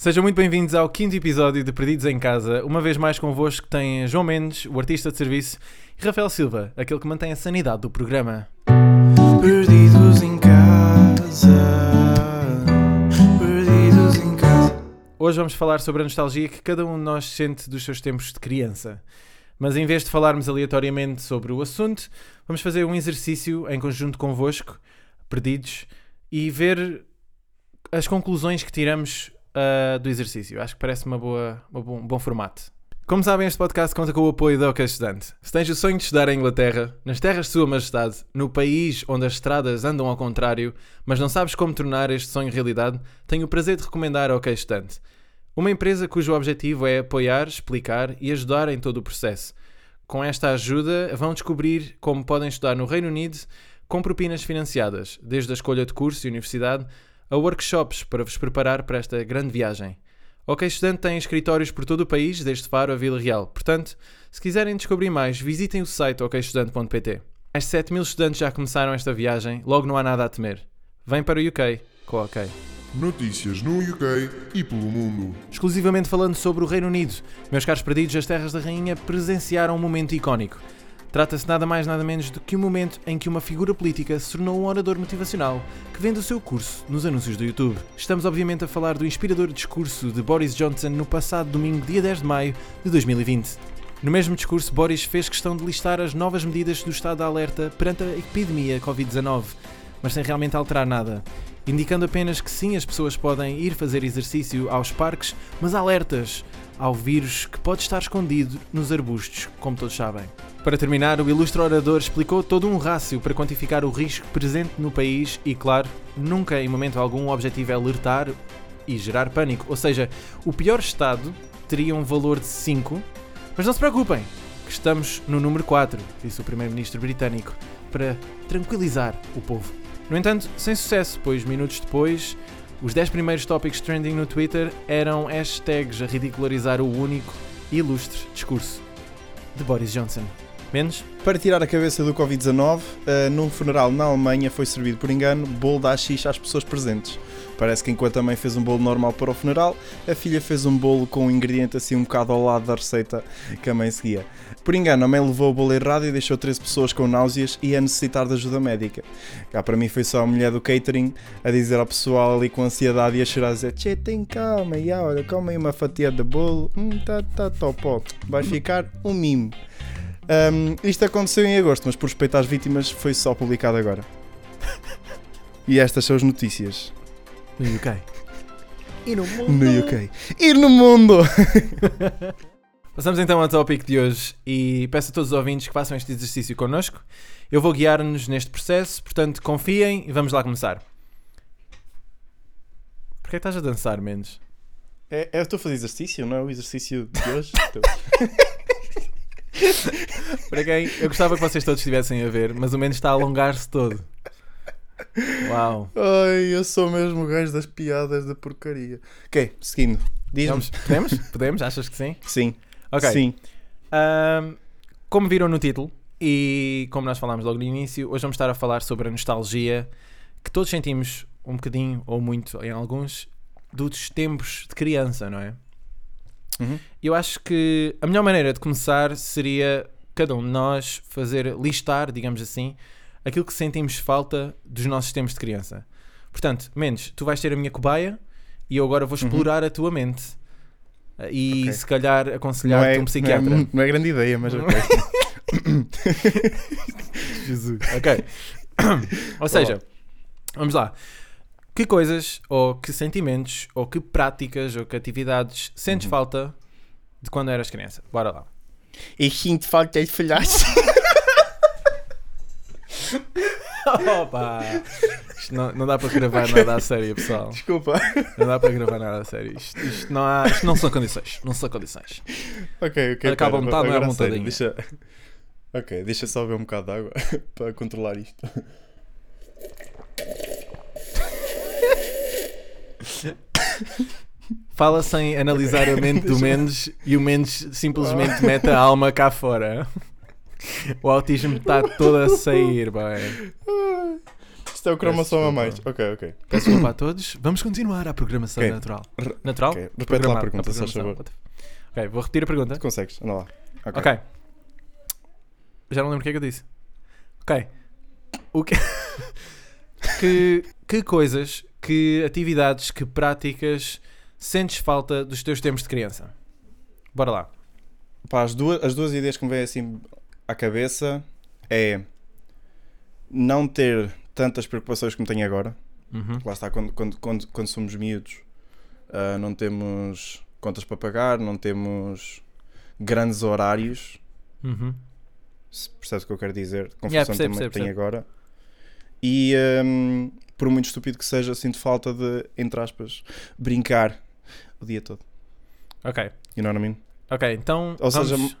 Sejam muito bem-vindos ao quinto episódio de Perdidos em Casa. Uma vez mais convosco tem João Mendes, o artista de serviço, e Rafael Silva, aquele que mantém a sanidade do programa. Perdidos em casa. Perdidos em casa. Hoje vamos falar sobre a nostalgia que cada um de nós sente dos seus tempos de criança. Mas em vez de falarmos aleatoriamente sobre o assunto, vamos fazer um exercício em conjunto convosco, perdidos, e ver as conclusões que tiramos uh, do exercício. Acho que parece uma boa, uma bom, um bom formato. Como sabem, este podcast conta com o apoio da OK Estudante. Se tens o sonho de estudar em Inglaterra, nas terras de Sua Majestade, no país onde as estradas andam ao contrário, mas não sabes como tornar este sonho realidade, tenho o prazer de recomendar a OK Estudante. Uma empresa cujo objetivo é apoiar, explicar e ajudar em todo o processo. Com esta ajuda, vão descobrir como podem estudar no Reino Unido com propinas financiadas, desde a escolha de curso e universidade a workshops para vos preparar para esta grande viagem. OK Estudante tem escritórios por todo o país, desde Faro a Vila Real. Portanto, se quiserem descobrir mais, visitem o site okestudante.pt. De 7 mil estudantes já começaram esta viagem, logo não há nada a temer. Vem para o UK com o OK. Notícias no UK e pelo mundo. Exclusivamente falando sobre o Reino Unido, meus caros perdidos, as terras da rainha presenciaram um momento icónico. Trata-se nada mais nada menos do que o um momento em que uma figura política se tornou um orador motivacional que vende o seu curso nos anúncios do YouTube. Estamos obviamente a falar do inspirador discurso de Boris Johnson no passado domingo, dia 10 de maio de 2020. No mesmo discurso, Boris fez questão de listar as novas medidas do estado de alerta perante a epidemia Covid-19, mas sem realmente alterar nada, indicando apenas que sim, as pessoas podem ir fazer exercício aos parques, mas alertas ao vírus que pode estar escondido nos arbustos, como todos sabem. Para terminar, o ilustre orador explicou todo um rácio para quantificar o risco presente no país e, claro, nunca em momento algum o objetivo é alertar e gerar pânico. Ou seja, o pior estado teria um valor de 5, mas não se preocupem, que estamos no número 4, disse o primeiro-ministro britânico, para tranquilizar o povo. No entanto, sem sucesso, pois minutos depois, os 10 primeiros tópicos trending no Twitter eram hashtags a ridicularizar o único e ilustre discurso de Boris Johnson. Menos? Para tirar a cabeça do Covid-19, uh, num funeral na Alemanha foi servido por engano bolo da xixa às pessoas presentes. Parece que enquanto a mãe fez um bolo normal para o funeral, a filha fez um bolo com um ingrediente assim um bocado ao lado da receita que a mãe seguia. Por engano, a mãe levou o bolo errado e deixou três pessoas com náuseas e a necessitar de ajuda médica. Cá para mim foi só a mulher do catering a dizer ao pessoal ali com ansiedade e a chorar a dizer Tchê, tem calma, e olha, come aí uma fatia de bolo, hum, tá, tá, top, ó. vai ficar um mimo. Um, isto aconteceu em agosto, mas por respeito às vítimas foi só publicado agora. e estas são as notícias. No UK. E no mundo. No UK. E no mundo! Passamos então ao tópico de hoje e peço a todos os ouvintes que façam este exercício connosco. Eu vou guiar-nos neste processo, portanto confiem e vamos lá começar. Porquê estás a dançar, Mendes? É, é, eu estou a fazer exercício, não é o exercício de hoje? Para quem eu gostava que vocês todos estivessem a ver, mas o Mendes está a alongar-se todo. Uau. Ai, eu sou mesmo o gajo das piadas da porcaria. Ok, seguindo. Vamos, podemos? Podemos? Achas que sim? Sim. Ok. Sim. Um, como viram no título e como nós falámos logo no início, hoje vamos estar a falar sobre a nostalgia que todos sentimos um bocadinho ou muito em alguns dos tempos de criança, não é? Uhum. Eu acho que a melhor maneira de começar seria cada um de nós fazer listar, digamos assim, aquilo que sentimos falta dos nossos tempos de criança. Portanto, Mendes, tu vais ter a minha cobaia e eu agora vou explorar a tua mente. E Ok. se calhar aconselhar-te é, um psiquiatra. Não é, não é grande ideia, mas ok. Jesus. Ok. ou seja, vamos lá. Que coisas, ou que sentimentos, ou que práticas, ou que atividades sentes Uhum. falta de quando eras criança? Bora lá. E sinto falta de falhaço. Opa! Isto não, não dá para gravar nada a sério, pessoal. Desculpa. Não dá para gravar nada a sério. Isto, isto não, há, isto não são condições. Não são condições. Ok, ok. Acaba metade, não é a montadinha. Deixa... Ok, deixa só ver um bocado de água para controlar isto. Fala sem analisar a mente do Mendes e o Mendes simplesmente mete a alma cá fora. O autismo está todo a sair, bem. Isto é o cromossoma mais. Ok, ok. Peço desculpa a todos. Vamos continuar à programação Ok. natural. Natural? ok. Repete lá a pergunta, se faz programação. favor. Ok, vou repetir a pergunta. Tu consegues, anda lá. Ok. Ok. Já não lembro o que é que eu disse. Ok. O que... que, que coisas, que atividades, que práticas sentes falta dos teus tempos de criança? Bora lá. Pá, as, duas, as duas ideias que me vêm assim à cabeça é não ter tantas preocupações como tenho agora. Uhum. Lá está, quando, quando, quando, quando somos miúdos, ah, não temos contas para pagar, não temos grandes horários. Uhum. Se percebes o que eu quero dizer? Confusão Yeah, percebo, também percebo, que tenho agora. E hum, por muito estúpido que seja, sinto falta de, entre aspas, brincar o dia todo. Ok. You know what I mean? Ok, então. Ou vamos... seja,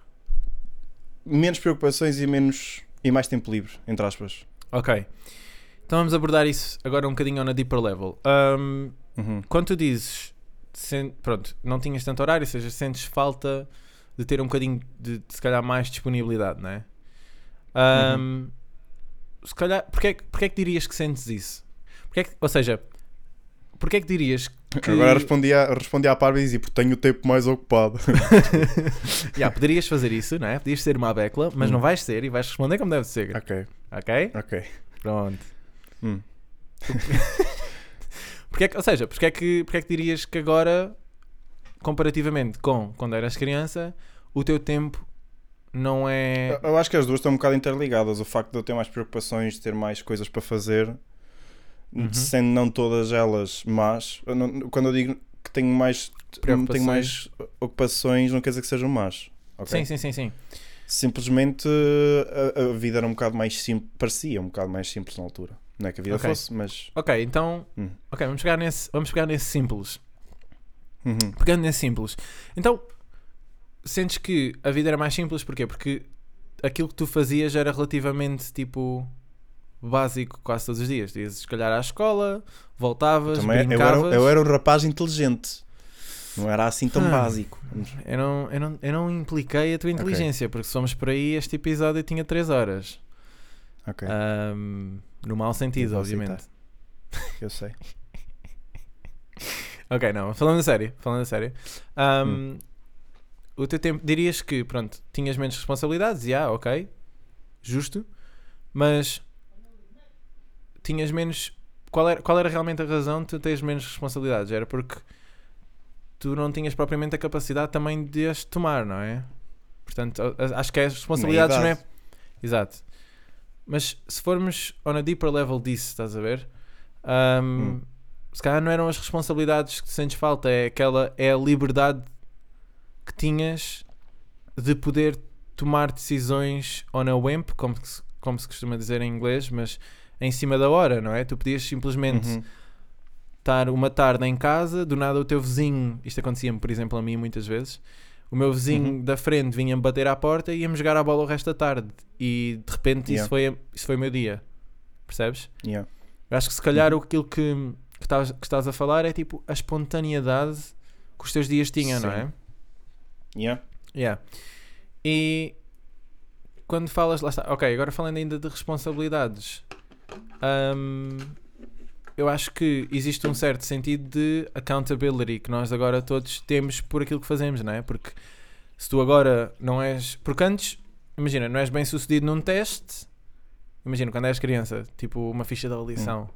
Menos preocupações e menos e mais tempo livre, entre aspas. Ok. Então vamos abordar isso agora um bocadinho on a deeper level. Um, Uhum. quando tu dizes, sen- pronto, não tinhas tanto horário, ou seja, sentes falta de ter um bocadinho de, se calhar, mais disponibilidade, não é? Um, Se calhar, porque é, porque é que dirias que sentes isso? Porque é que, ou seja, porque é que dirias que. Agora respondi à, respondi à parva e dizia, porque tenho o tempo mais ocupado. Yeah, poderias fazer isso, não é? Podias ser uma becla, mas Hum. não vais ser e vais responder como deve ser. ok, Ok? ok. Pronto. Hum. Porque é que, ou seja, porque é, que, porque é que dirias que agora, comparativamente com quando eras criança, o teu tempo não é. Eu- Eu acho que as duas estão um bocado interligadas. O facto de eu ter mais preocupações, de ter mais coisas para fazer, Uhum. sendo não todas elas más. não- quando eu digo que tenho mais, tenho mais ocupações, não quer dizer que sejam más. ok? Sim, sim, sim, sim. Simplesmente a, a vida era um bocado mais simples, parecia um bocado mais simples na altura. Não é que a vida Ok. fosse, mas. Ok, então. Hum. Ok, vamos pegar nesse, vamos pegar nesse simples. Uhum. Pegando nesse simples. Então, sentes que a vida era mais simples, porquê? Porque aquilo que tu fazias era relativamente tipo básico quase todos os dias. Ias se calhar à escola, voltavas, Também eu, brincavas. era, eu era um rapaz inteligente. Não era assim tão Ah. básico. Eu não, eu, não, eu não impliquei a tua inteligência, porque se somos por aí, este episódio tinha 3 horas. Ok, Ahm, no mau sentido, obviamente. eu sei. Ok, não, falando a sério, falando a sério. Ahm, Hum. O teu tempo, dirias que, pronto, tinhas menos responsabilidades, já, ok, justo, mas tinhas menos. Qual era, qual era realmente a razão de tu teres menos responsabilidades? Era porque tu não tinhas propriamente a capacidade também de as tomar, não é? Portanto, acho que as responsabilidades não é. idade. Exato. Mas se formos on a deeper level disso, estás a ver? Ahm, Hum. Se calhar não eram as responsabilidades que sentes falta, é aquela é a liberdade que tinhas de poder tomar decisões on a whim, como como se costuma dizer em inglês, mas em cima da hora, não é? Tu podias simplesmente Uhum. estar uma tarde em casa, do nada o teu vizinho, isto acontecia-me, por exemplo, a mim muitas vezes, o meu vizinho Uhum. da frente vinha-me bater à porta e íamos jogar a bola o resto da tarde. E de repente Yeah. isso, foi, isso foi o meu dia. Percebes? Yeah. Eu acho que se calhar Uhum. aquilo que, que, estás, que estás a falar é tipo a espontaneidade que os teus dias tinham, não Sim. é? Yeah. Yeah. E quando falas, lá está, ok, agora falando ainda de responsabilidades, hum, eu acho que existe um certo sentido de accountability que nós agora todos temos por aquilo que fazemos, não é? Porque se tu agora não és. Porque antes, imagina, não és bem sucedido num teste, imagina quando és criança, tipo uma ficha de avaliação.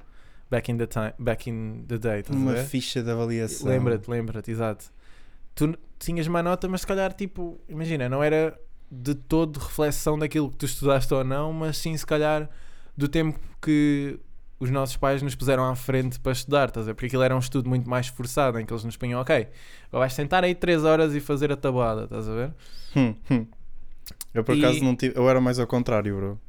Back in the time, back in the day, Uma ficha de avaliação. Lembra-te, lembra-te, exato. Tu tinhas má nota, mas se calhar, tipo, imagina, não era de todo reflexão daquilo que tu estudaste ou não, mas sim, se calhar, do tempo que os nossos pais nos puseram à frente para estudar, estás a ver? Porque aquilo era um estudo muito mais forçado, em que eles nos punham, ok, vais sentar aí 3 horas e fazer a tabuada, estás a ver? Hum, hum. Eu por E- acaso não tive. Eu era mais ao contrário, bro.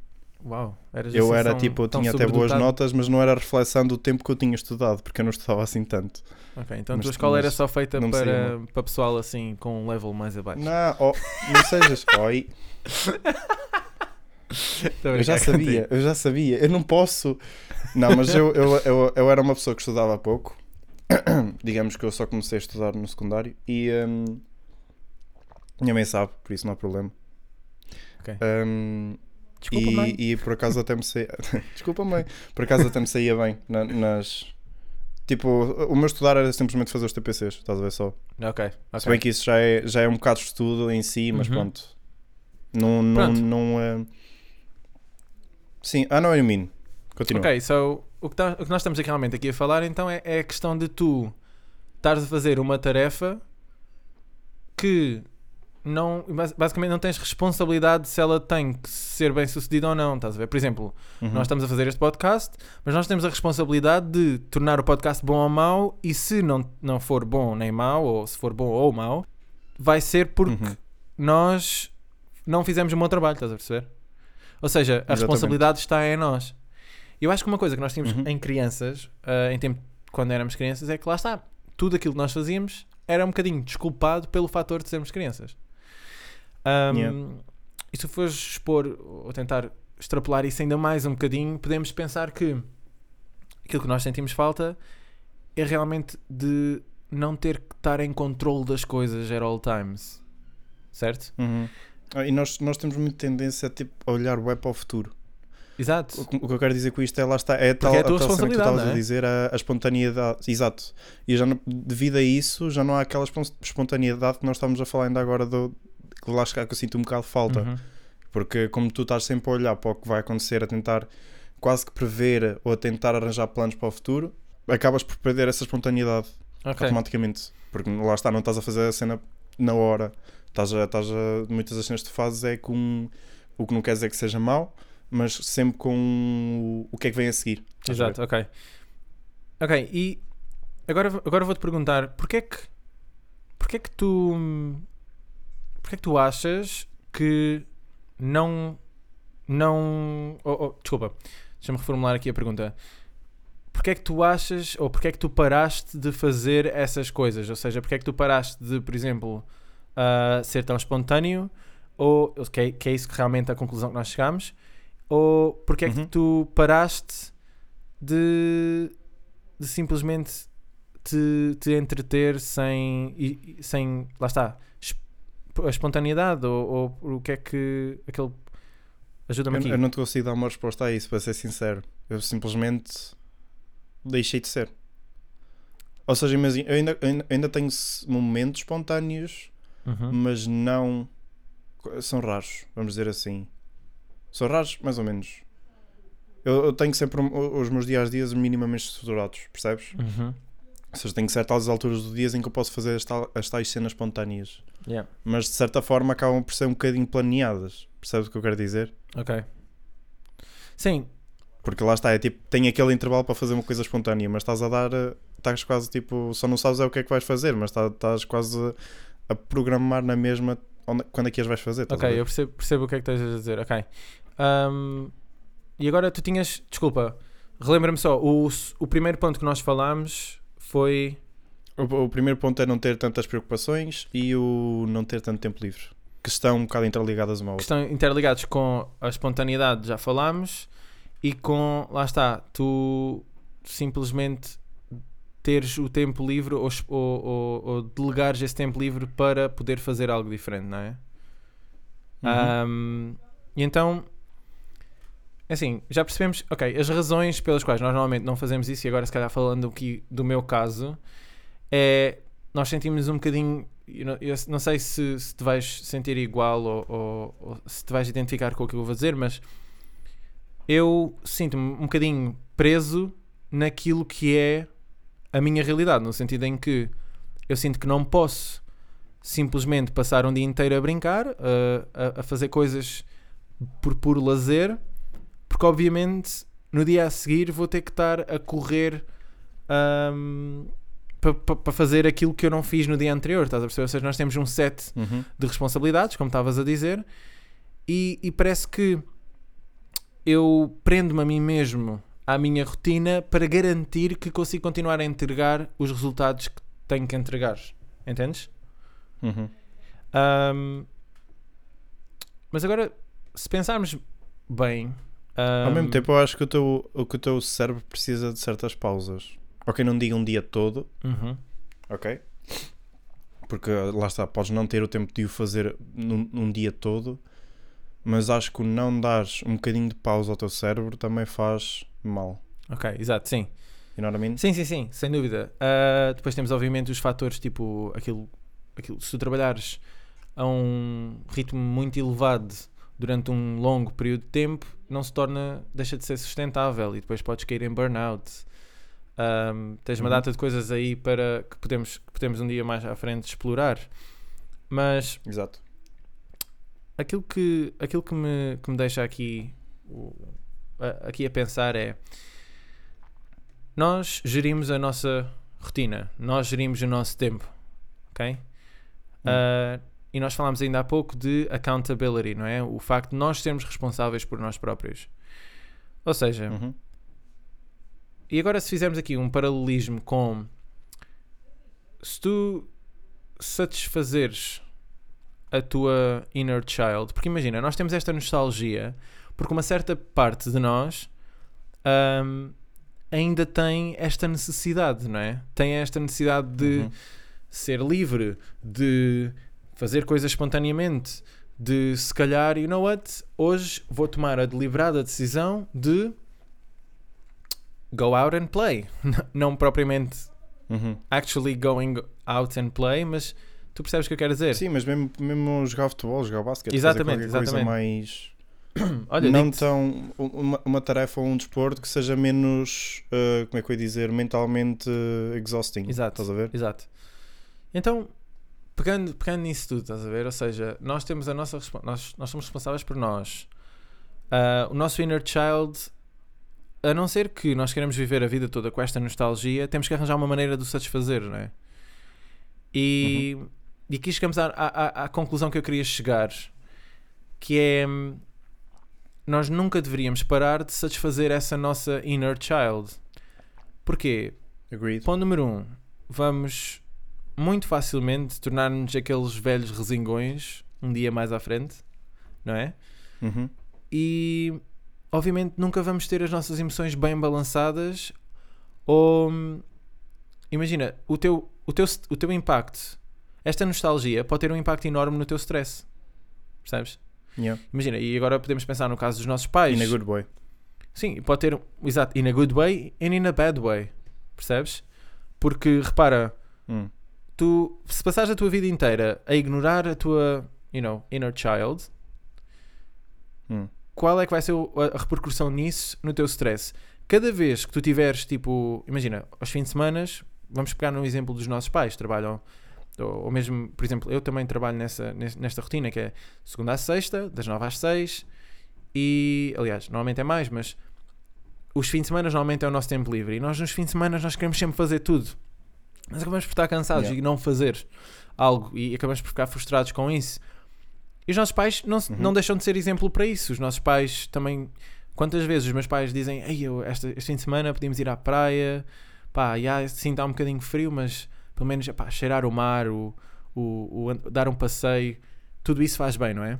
Uau, eras Eu assim era tipo, eu tinha até boas notas, mas não era reflexão do tempo que eu tinha estudado, porque eu não estudava assim tanto. Ok, então a tua escola era só feita para, para pessoal assim com um level mais abaixo. Não, oh, não sejas. Oi, eu já sabia, contigo. eu já sabia. Eu não posso. Não, mas eu, eu, eu, eu era uma pessoa que estudava há pouco. Digamos que eu só comecei a estudar no secundário e. hum, minha mãe sabe, por isso não há problema. Ok. Hum, Desculpa, mãe. e, e por acaso até me saía. Desculpa, mãe. Por acaso até me saía bem na- nas. Tipo, o meu estudar era simplesmente fazer os TPCs, estás a ver só. Ok, Se bem que isso já é, já é um bocado de estudo em si, mas Uhum. pronto. Não, não, Pronto. não é. Sim, I know what you mean. Continua. Ok, so o que, tá- o que nós estamos aqui realmente aqui a falar então é, é a questão de tu estares a fazer uma tarefa que não, bas- basicamente não tens responsabilidade se ela tem que ser bem sucedida ou não, estás a ver? Por exemplo, Uhum. nós estamos a fazer este podcast, mas nós temos a responsabilidade de tornar o podcast bom ou mau e se não, não for bom nem mau, ou se for bom ou mau, vai ser porque Uhum. nós não fizemos o meu trabalho, estás a perceber? Ou seja, a Exatamente. responsabilidade está em nós. Eu acho que uma coisa que nós tínhamos Uhum. em crianças, ah, em tempo quando éramos crianças, é que lá está, tudo aquilo que nós fazíamos era um bocadinho desculpado pelo fator de sermos crianças. Ahm, Yeah. E se fores expor ou tentar extrapolar isso ainda mais um bocadinho, podemos pensar que aquilo que nós sentimos falta é realmente de não ter que estar em controle das coisas at all times. Certo? Uhum. Ah, E nós, nós temos muita tendência a, tipo, a olhar web para o futuro. Exato. O, que- o que eu quero dizer com isto é lá está, é a tal, é a tua tal cena que tu estavas é? a dizer, a, a espontaneidade. Exato. E já não- devido a isso, já não há aquela espon- espontaneidade que nós estamos a falar ainda agora do que lá está que eu sinto um bocado de falta. Uhum. Porque como tu estás sempre a olhar para o que vai acontecer, a tentar quase que prever ou a tentar arranjar planos para o futuro, acabas por perder essa espontaneidade Ok. automaticamente. Porque lá está, não estás a fazer a cena na hora. Estás a, estás a, muitas das cenas que tu fazes é com o que não quer dizer que seja mau, mas sempre com o, o que é que vem a seguir. Estás a? Exato, ok. Ok, e agora, agora vou-te perguntar, porquê é que porquê é que tu porquê é que tu achas que não não oh, oh, desculpa, deixa-me reformular aqui a pergunta. Porquê é que tu achas ou porquê é que tu paraste de fazer essas coisas? Ou seja, porquê é que tu paraste de, por exemplo, ah, ser tão espontâneo ou que é, que é isso que realmente a conclusão que nós chegamos? Ou porquê é que Uhum. tu paraste de, de simplesmente te, te entreter sem, sem lá está es- a espontaneidade ou, ou o que é que aquele ajuda-me aqui Eu, eu não te consigo dar uma resposta a isso, para ser sincero. Eu simplesmente deixei de ser. Ou seja, imagina, eu ainda, eu ainda- tenho momentos espontâneos, Uhum. mas não. São raros, vamos dizer assim. São raros, mais ou menos. Eu, eu tenho sempre os meus dias a dias minimamente estruturados, percebes? Uhum. Ou seja, tenho certas alturas do dia em que eu posso fazer as, tal, as tais cenas espontâneas. Yeah. Mas de certa forma acabam por ser um bocadinho planeadas. Percebes o que eu quero dizer? ok sim Porque lá está, é tipo, tem aquele intervalo para fazer uma coisa espontânea, mas estás a dar, eh, estás quase tipo, só não sabes é o que é que vais fazer, mas estás, estás quase a, programar na mesma onde- quando é que as vais fazer. Ok, eu percebo, percebo o que é que estás a dizer. Ok. Ahm, e agora tu tinhas. Desculpa, relembra-me só. O, o primeiro ponto que nós falámos foi. O, o primeiro ponto é não ter tantas preocupações e o não ter tanto tempo livre, que estão um bocado interligadas uma à que outra. estão interligados com a espontaneidade, já falámos, e com. Lá está, tu simplesmente teres o tempo livre ou, ou, ou, delegares esse tempo livre para poder fazer algo diferente, não é? Uhum. Ahm, e então, assim, já percebemos, ok, as razões pelas quais nós normalmente não fazemos isso, e agora se calhar falando aqui do meu caso, é nós sentimos um bocadinho, eu não, eu não sei se, se te vais sentir igual ou, ou- ou se te vais identificar com o que eu vou dizer, mas eu sinto-me um bocadinho preso naquilo que é a minha realidade, no sentido em que eu sinto que não posso simplesmente passar um dia inteiro a brincar, a, a- fazer coisas por puro lazer, porque obviamente no dia a seguir vou ter que estar a correr para fazer aquilo que eu não fiz no dia anterior, estás a perceber? Ou seja, nós temos um set Uhum. de responsabilidades, como estavas a dizer, e, e parece que eu prendo-me a mim mesmo à minha rotina para garantir que consigo continuar a entregar os resultados que tenho que entregar. Entendes? Uhum. Ahm, mas agora, se pensarmos bem. Ao ahm, mesmo tempo, eu acho que o teu, o que o teu cérebro precisa de certas pausas. Ok, não diga um dia todo, uhum, ok? Porque lá está, podes não ter o tempo de o fazer num, num dia todo, Mas acho que o não dares um bocadinho de pausa ao teu cérebro também faz mal. Ok, exato, sim. You know what I mean? Sim, sim, sim, sem dúvida. Ah, depois temos, obviamente, os fatores tipo aquilo, aquilo. Se tu trabalhares a um ritmo muito elevado durante um longo período de tempo, não se torna. deixa de ser sustentável e depois podes cair em burnout. Ahm, tens uma Uhum. data de coisas aí para que podemos, que podemos um dia mais à frente explorar. Mas Exato. Aquilo que, aquilo que, me, que me deixa aqui, aqui a pensar é nós gerimos a nossa rotina, nós gerimos o nosso tempo, ok? Ah, e nós falámos ainda há pouco de accountability, não é? O facto de nós sermos responsáveis por nós próprios. Ou seja, Uhum. e agora se fizermos aqui um paralelismo com se tu satisfazeres a tua inner child, porque imagina, nós temos esta nostalgia porque uma certa parte de nós ahm, ainda tem esta necessidade, não é? Tem esta necessidade de Uhum. ser livre, de fazer coisas espontaneamente, de se calhar, you know what? Hoje vou tomar a deliberada decisão de go out and play. Não propriamente Uhum. actually going out and play, mas tu percebes o que eu quero dizer? Sim, mas mesmo, mesmo jogar futebol, jogar basquete, fazer Exatamente, qualquer coisa exatamente. mais. Olha, não tão. Uma, uma tarefa ou um desporto que seja menos. uh, como é que eu ia dizer? Mentalmente uh, exhausting. Exato. Estás a ver? Exato. Então, pegando, pegando nisso tudo, estás a ver? Ou seja, nós temos a nossa nós, nós somos responsáveis por nós. Ah, o nosso inner child, a não ser que nós queremos viver a vida toda com esta nostalgia, temos que arranjar uma maneira de o satisfazer, não é? E, e aqui chegamos à, à, à- conclusão que eu queria chegar, que é hum, nós nunca deveríamos parar de satisfazer essa nossa inner child. Porquê? Agreed. Ponto número um, vamos muito facilmente tornar-nos aqueles velhos resingões um dia mais à frente, não é? Uhum. E obviamente nunca vamos ter as nossas emoções bem balançadas ou imagina, o teu, o teu, o teu impacto, esta nostalgia pode ter um impacto enorme no teu stress. Percebes? Yeah. Imagina, e agora podemos pensar no caso dos nossos pais. In a good way. Sim, pode ter, exato, in a good way and in a bad way. Percebes? Porque repara, Hum. tu se passares a tua vida inteira a ignorar a tua, you know, inner child, Hum. qual é que vai ser a repercussão nisso no teu stress? Cada vez que tu tiveres, tipo, imagina, aos fins de semana, vamos pegar no exemplo dos nossos pais, trabalham, ou, ou mesmo, por exemplo, eu também trabalho nessa, nes- nesta rotina que é segunda à sexta, das nove às seis, e, aliás, normalmente é mais, mas os fins de semana normalmente é o nosso tempo livre, e nós nos fins de semana nós queremos sempre fazer tudo, mas acabamos por estar cansados Yeah. e não fazer algo, e acabamos por ficar frustrados com isso. E os nossos pais não, Uhum. não deixam de ser exemplo para isso. Os nossos pais também. Quantas vezes os meus pais dizem: Ei, eu, esta, este fim de semana podíamos ir à praia, pá, já, sim, está um bocadinho frio, mas pelo menos pá, cheirar o mar, o, o, o dar um passeio, tudo isso faz bem, não é?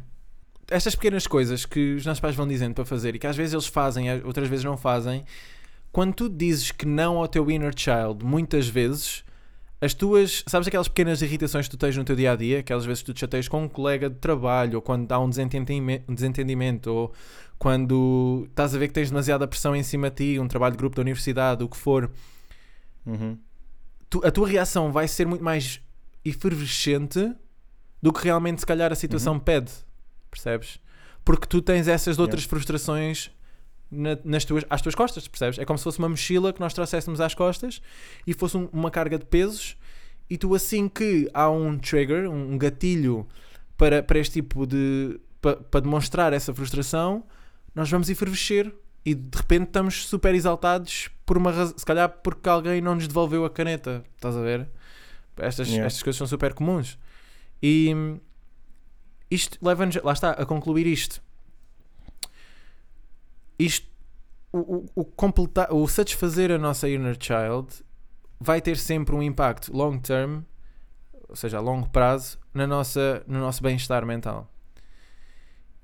Estas pequenas coisas que os nossos pais vão dizendo para fazer e que às vezes eles fazem, outras vezes não fazem, quando tu dizes que não ao teu inner child, muitas vezes as tuas, sabes aquelas pequenas irritações que tu tens no teu dia a dia, aquelas vezes que tu te chateias com um colega de trabalho, ou quando há um desentendimento, um desentendimento, ou quando estás a ver que tens demasiada pressão em cima de ti, um trabalho de grupo da universidade, o que for, Uhum. Tu- a tua reação vai ser muito mais efervescente do que realmente, se calhar, a situação pede, percebes? Porque tu tens essas outras frustrações na- nas tuas, às tuas costas, percebes? É como se fosse uma mochila que nós trouxéssemos às costas e fosse um- uma carga de pesos e tu assim que há um trigger, um um gatilho para, para este tipo de para, para demonstrar essa frustração, nós vamos efervescer e de repente estamos super exaltados por uma se calhar porque alguém não nos devolveu a caneta, estás a ver? Estas, Yeah. estas coisas são super comuns. E hum, isto leva-nos, lá está, a concluir isto. Isto, o, o, o, completar, o satisfazer a nossa inner child vai ter sempre um impacto long term, ou seja, a longo prazo, na nossa, no nosso bem-estar mental.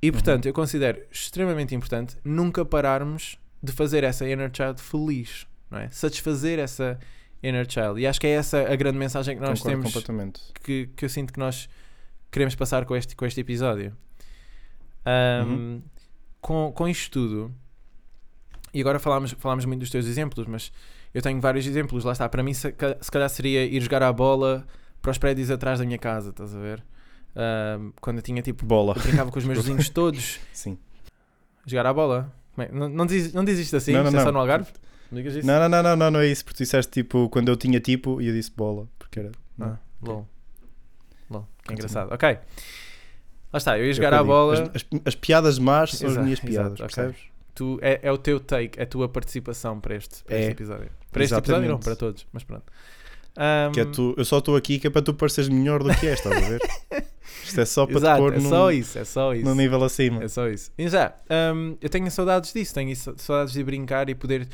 E portanto, eu considero extremamente importante nunca pararmos de fazer essa inner child feliz, não é? Satisfazer essa inner child. E acho que é essa a grande mensagem que nós Concordo temos que, que eu sinto que nós queremos passar com este, com este episódio. Ahm, Uhum. com, com isto tudo, e agora falámos, falámos muito dos teus exemplos, mas eu tenho vários exemplos. Lá está, para mim, se, ca- se calhar seria ir jogar a bola para os prédios atrás da minha casa, estás a ver? Ahm, quando eu tinha tipo. Bola. Eu brincava com os meus vizinhos todos, Sim. jogar a bola. É? Não, não, diz, não diz isto assim? Não, não, Isto é só não. no Algarve? Não digas isso? Não, não, não, não, não, não é isso, porque tu disseste tipo quando eu tinha tipo e eu disse bola. Porque era. Ah, lol. Lol, que engraçado. Ok. Lá está, eu ia É jogar digo. bola. As, as- as piadas más são Exato, as minhas exato, piadas, ok. percebes? Tu, é, é o teu take, é a tua participação para este, para este É. episódio. Para este episódio não, para todos, mas pronto. Ahm, Que é tu, eu só estou aqui que é para tu pareceres melhor do que és, estás a ver? Isto é só para Exato, te pôr é num, só isso, é só isso. num nível acima. É só isso. E já, ahm, eu tenho saudades disso, tenho sa- saudades de brincar e poder,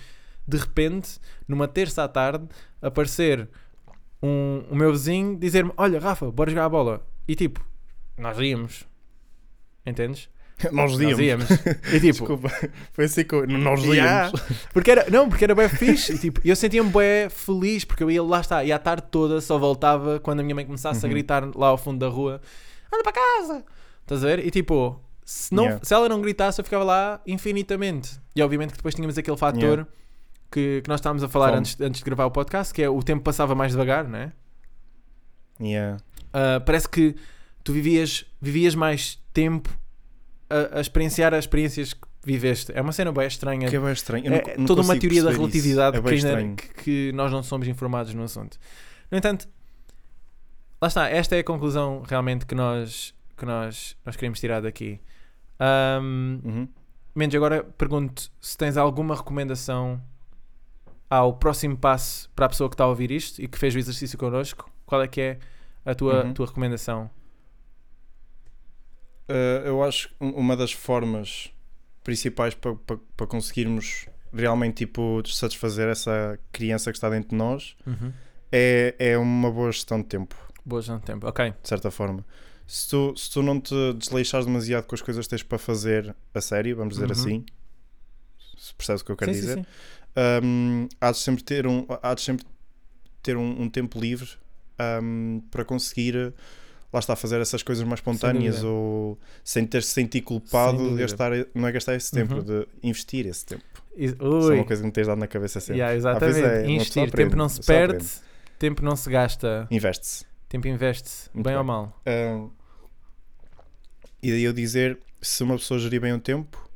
de repente, numa terça à tarde, aparecer um, o meu vizinho dizer-me: Olha, Rafa, bora jogar a bola. E tipo, nós íamos. Entendes? Nós Nós íamos. íamos. E tipo, Desculpa, foi assim que eu- nós Yeah. íamos. Porque era, não, porque era bem fixe. E, tipo, eu sentia-me bem feliz porque eu ia lá está, ia a tarde toda, só voltava quando a minha mãe começasse a Uhum. gritar lá ao fundo da rua: anda para casa! Estás a ver? E tipo, se, não, Yeah. se ela não gritasse, eu ficava lá infinitamente. E obviamente que depois tínhamos aquele fator Yeah. que, que nós estávamos a falar Fome. antes, antes de gravar o podcast, que é o tempo passava mais devagar, não é? Yeah. Ah, parece que tu vivias, vivias mais tempo a, a experienciar as experiências que viveste. É uma cena bem estranha. Que é bem estranho. É, não- é não toda uma teoria da relatividade É que, que- nós não somos informados no assunto. No entanto, lá está, esta é a conclusão realmente que nós, que nós, nós queremos tirar daqui. Ahm, Uhum. Mendes, agora pergunto se tens alguma recomendação ao próximo passo para a pessoa que está a ouvir isto e que fez o exercício connosco. Qual é que é a tua, Uhum. tua recomendação? Uh, eu acho que um- uma das formas principais para para- para conseguirmos realmente tipo, satisfazer essa criança que está dentro de nós é, é uma boa gestão de tempo, Boa já no tempo. Ok. de certa forma. Se tu, se tu não te desleixares demasiado com as coisas que tens para fazer a sério, vamos dizer Uhum. assim, se percebes o que eu quero Sim, dizer, sim. um, há de sempre ter um, há de sempre ter um, um tempo livre um, para conseguir lá está fazer essas coisas mais espontâneas dúvida. ou sem ter se sentir Sem culpado de gastar não é gastar esse tempo Uhum. de investir esse tempo Is- isso é uma coisa que me tens dado na cabeça sempre Yeah, exatamente. é, Investir. aprende, tempo não se perde, tempo não se gasta. investe-se Tempo investe-se, Muito bem, ou bem. mal. Um, e daí eu dizer se uma pessoa gerir bem o tempo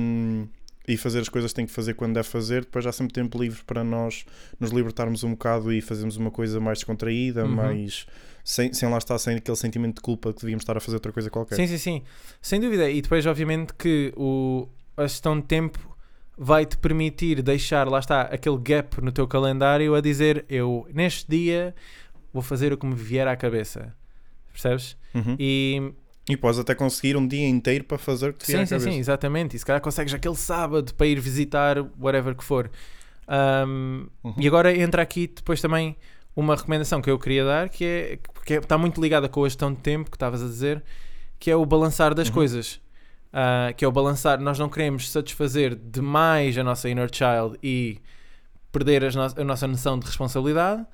um, e fazer as coisas que tem que fazer quando deve fazer, depois há sempre tempo livre para nós nos libertarmos um bocado e fazermos uma coisa mais descontraída, Uhum. mais sem, sem lá estar sem aquele sentimento de culpa que devíamos estar a fazer outra coisa qualquer. Sim, sim, sim. Sem dúvida. E depois, obviamente, que o, a gestão de tempo vai-te permitir deixar, lá está, aquele gap no teu calendário a dizer eu, neste dia, vou fazer o que me vier à cabeça. Percebes? Uhum. E E podes até conseguir um dia inteiro para fazer o que te sim, sim, sim, exatamente. E se calhar consegues aquele sábado para ir visitar whatever que for. Um, Uhum. E agora entra aqui depois também uma recomendação que eu queria dar, que é que é- está muito ligada com a gestão de tempo que estavas a dizer, que é o balançar das Uhum. coisas. Ah, que é o balançar, nós não queremos satisfazer demais a nossa inner child e perder as no- a nossa noção de responsabilidade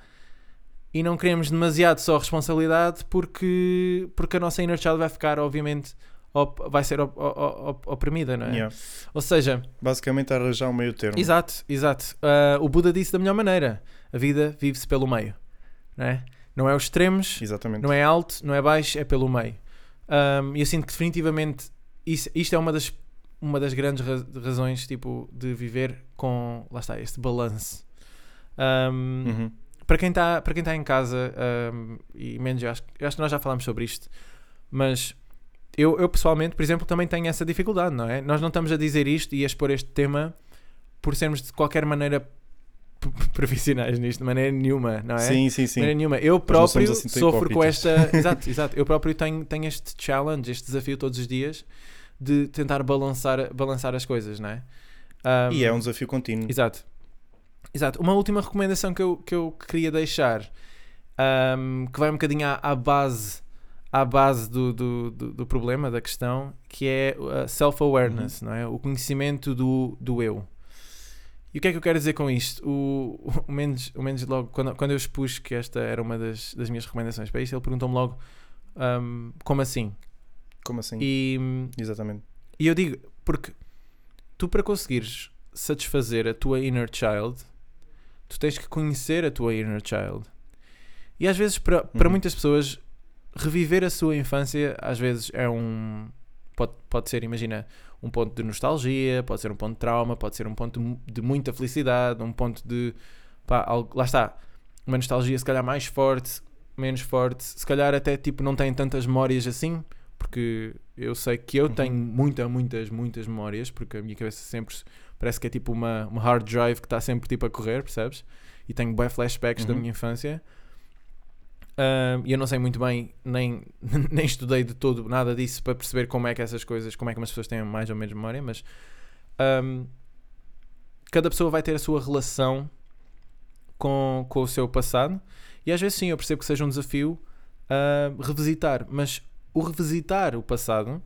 e não queremos demasiado só responsabilidade porque, porque a nossa inner child vai ficar, obviamente, op- vai ser op- op- op- oprimida, não é? Yeah. Ou seja, Basicamente arranjar um meio termo. Exato, exato. Ah, o Buda disse da melhor maneira: a vida vive-se pelo meio, não é? Não é os extremos, Exatamente. não é alto, não é baixo, é pelo meio. Ahm, E eu sinto que definitivamente isso- isto é uma das, uma das grandes ra- razões tipo, de viver com, lá está, este balanço. Ahm, Uhum. Para quem está para quem tá em casa ahm, e menos eu acho, eu acho que nós já falámos sobre isto mas eu, eu pessoalmente por exemplo também tenho essa dificuldade não é? Nós não estamos a dizer isto e a expor este tema por sermos de qualquer maneira profissionais nisto de maneira nenhuma não é? Sim, sim, de sim. maneira nenhuma. Eu próprio assim sofro com esta exato exato. Eu próprio tenho tenho este challenge este desafio todos os dias de tentar balançar balançar as coisas não é? Ahm, E é um desafio contínuo. Exato. Exato. Uma última recomendação que eu, que eu queria deixar, ahm, que vai um bocadinho à, à base, à base do, do, do, do problema, da questão, que é a self-awareness, não é? O conhecimento do, do eu. E o que é que eu quero dizer com isto? O, o Mendes, o Mendes logo, quando, quando eu expus que esta era uma das, das minhas recomendações para isto, ele perguntou-me logo, ahm, como assim? Como assim? E, Exatamente. e eu digo, porque tu para conseguires satisfazer a tua inner child, tu tens que conhecer a tua inner child. E às vezes, para, para Uhum. muitas pessoas, reviver a sua infância, às vezes é um. Pode, pode ser, imagina, um ponto de nostalgia, pode ser um ponto de trauma, pode ser um ponto de, mu- de muita felicidade, um ponto de. Pá, algo, lá está. Uma nostalgia, se calhar, mais forte, menos forte, se calhar até tipo não tem tantas memórias assim, porque eu sei que eu Uhum. tenho muita, muitas, muitas memórias, porque a minha cabeça sempre parece que é tipo uma, uma hard drive que está sempre tipo a correr, percebes? E tenho bué flashbacks da Uhum. minha infância. E eu não sei muito bem, nem, nem estudei de todo nada disso para perceber como é que essas coisas, como é que umas pessoas têm mais ou menos memória, mas ahm, cada pessoa vai ter a sua relação com, com o seu passado e às vezes sim, eu percebo que seja um desafio ah, revisitar, mas o revisitar o passado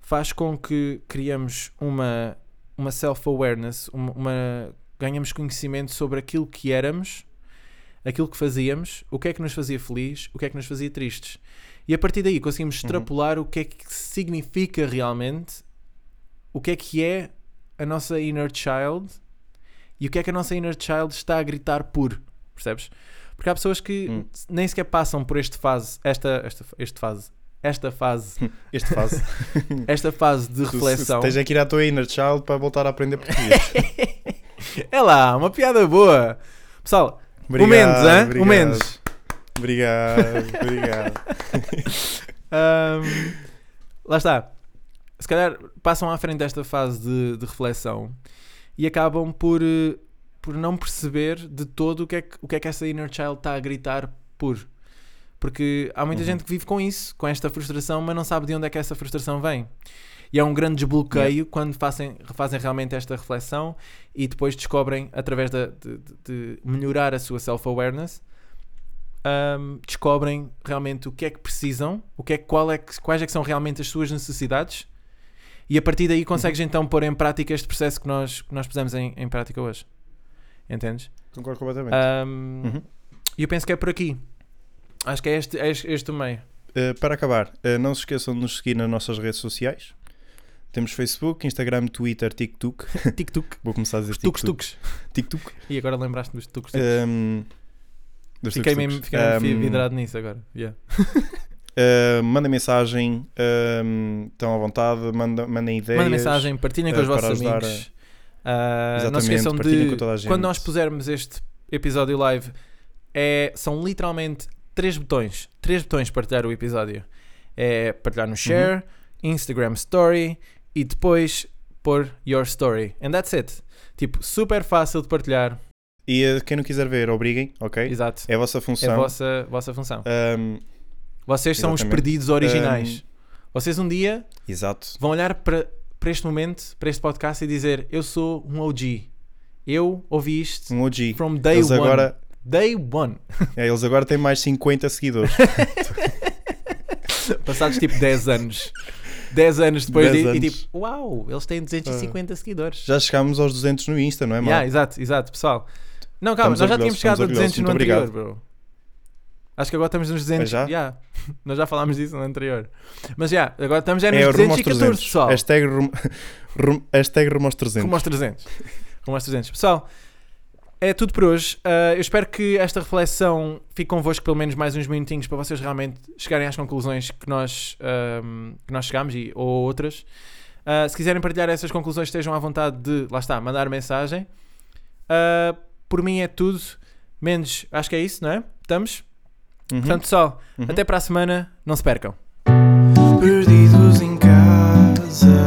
faz com que criamos uma, uma self-awareness, uma, uma- ganhamos conhecimento sobre aquilo que éramos, aquilo que fazíamos, o que é que nos fazia feliz, o que é que nos fazia tristes. E a partir daí conseguimos Uhum. extrapolar o que é que significa realmente, o que é que é a nossa inner child e o que é que a nossa inner child está a gritar por, percebes? Porque há pessoas que Hum. nem sequer passam por este fase, esta, esta, este fase, esta fase, Este fase. esta fase de reflexão. Tens é que ir à tua inner child para voltar a aprender português. É lá, uma piada boa. Pessoal, o Mendes, hein? O Mendes. Obrigado, obrigado. Ahm, lá está. Se calhar passam à frente desta fase de, de reflexão e acabam por, eh, por não perceber de todo o que, é que, o que é que essa inner child está a gritar por. Porque há muita Uhum. gente que vive com isso, com esta frustração, mas não sabe de onde é que essa frustração vem. E é um grande desbloqueio quando fazem, fazem realmente esta reflexão e depois descobrem, através de, de- de melhorar a sua self-awareness, ahm, descobrem realmente o que é que precisam, o que é, qual é que- quais é que são realmente as suas necessidades e a partir daí consegues então pôr em prática este processo que nós, que nós pusemos em, em prática hoje. Entendes? Concordo completamente. Ahm, Uhum. E eu penso que é por aqui. Acho que é este, é este, o meio. Uh, para acabar, uh, não se esqueçam de nos seguir nas nossas redes sociais. Temos Facebook, Instagram, Twitter, TikTok. Tic-tuc. Vou começar a dizer tucs-tucs. TikTok. E agora lembraste dos tucs Um, dos Fiquei tucs-tucs. mesmo, fiquei mesmo fi- Um, vidrado nisso agora. Yeah. uh, mandem mensagem, um, estão à vontade, manda, mandem ideias. Mandem mensagem, partilhem com eh, os vossos para ajudar amigos. Ah, não se esqueçam de. a. Quando nós pusermos este episódio live, é, são literalmente três botões. Três botões para partilhar o episódio. É partilhar Uhum. no share, Instagram story e depois pôr your story. And that's it. Tipo, super fácil de partilhar. E uh, quem não quiser ver, obriguem, ok? Exato. É a vossa É função. a vossa, vossa função. Um, Vocês são os exatamente. perdidos originais. Vocês um dia exato. vão olhar para, para este momento, para este podcast e dizer: Eu sou um OG. Eu ouvi isto Um OG. from day Eles one. agora, Day one. é, eles agora têm mais 50 seguidores. Passados tipo 10 anos. 10 anos depois 10 de, e anos. tipo, uau, eles têm 250 seguidores. Já chegámos aos 200 no Insta, não é, mal? Yeah, exato, exato, pessoal. Não, calma, Estamos nós já tínhamos chegado a estamos 200 no anterior, bro. Acho que agora estamos nos 200. Ah, já? Yeah. Nós já falámos disso no anterior. Mas já, agora estamos já nos É rumo aos 214, 300. pessoal. Hashtag rumo, hashtag rumo aos 300. Rumo aos 300. Rumo aos 300. Pessoal, é tudo por hoje. Uh, eu espero que esta reflexão fique convosco pelo menos mais uns minutinhos para vocês realmente chegarem às conclusões que nós, um, que nós chegámos e, ou outras. Uh, se quiserem partilhar essas conclusões, estejam à vontade de, lá está, mandar mensagem. Uh, por mim é tudo, menos, acho que é isso, não é? Estamos? Uhum. Portanto, pessoal, uhum. até para a semana, não se percam. Perdidos em casa.